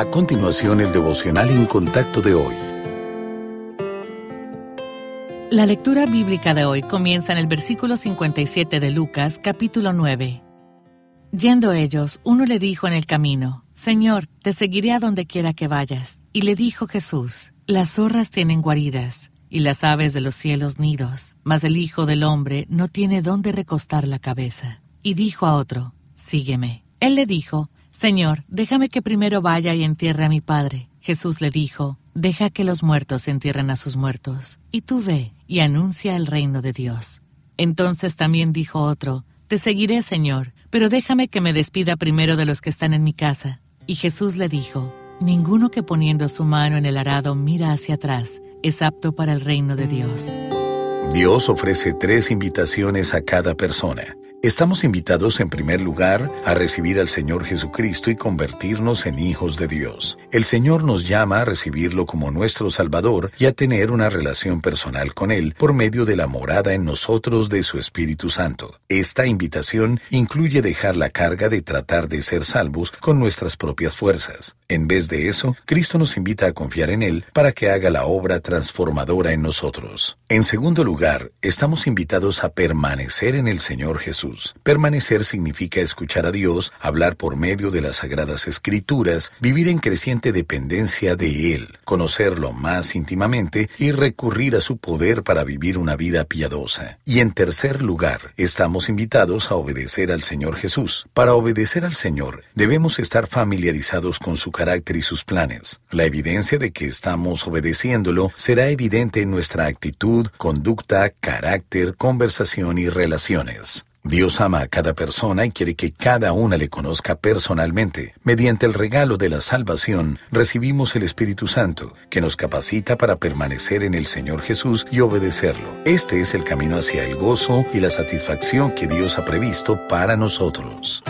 A continuación, el devocional en contacto de hoy. La lectura bíblica de hoy comienza en el versículo 57 de Lucas, capítulo 9. Yendo ellos, uno le dijo en el camino, Señor, te seguiré a donde quiera que vayas. Y le dijo Jesús, Las zorras tienen guaridas, y las aves de los cielos nidos, mas el Hijo del Hombre no tiene dónde recostar la cabeza. Y dijo a otro, Sígueme. Él le dijo, Señor, déjame que primero vaya y entierre a mi padre. Jesús le dijo, Deja que los muertos entierren a sus muertos, y tú ve y anuncia el reino de Dios. Entonces también dijo otro, Te seguiré, Señor, pero déjame que me despida primero de los que están en mi casa. Y Jesús le dijo, Ninguno que poniendo su mano en el arado mira hacia atrás es apto para el reino de Dios. Dios ofrece tres invitaciones a cada persona. Estamos invitados en primer lugar a recibir al Señor Jesucristo y convertirnos en hijos de Dios. El Señor nos llama a recibirlo como nuestro Salvador y a tener una relación personal con Él por medio de la morada en nosotros de su Espíritu Santo. Esta invitación incluye dejar la carga de tratar de ser salvos con nuestras propias fuerzas. En vez de eso, Cristo nos invita a confiar en Él para que haga la obra transformadora en nosotros. En segundo lugar, estamos invitados a permanecer en el Señor Jesús. Permanecer significa escuchar a Dios, hablar por medio de las sagradas escrituras, vivir en creciente dependencia de Él, conocerlo más íntimamente y recurrir a su poder para vivir una vida piadosa. Y en tercer lugar, estamos invitados a obedecer al Señor Jesús. Para obedecer al Señor, debemos estar familiarizados con su carácter y sus planes. La evidencia de que estamos obedeciéndolo será evidente en nuestra actitud, conducta, carácter, conversación y relaciones. Dios ama a cada persona y quiere que cada una le conozca personalmente. Mediante el regalo de la salvación, recibimos el Espíritu Santo, que nos capacita para permanecer en el Señor Jesús y obedecerlo. Este es el camino hacia el gozo y la satisfacción que Dios ha previsto para nosotros.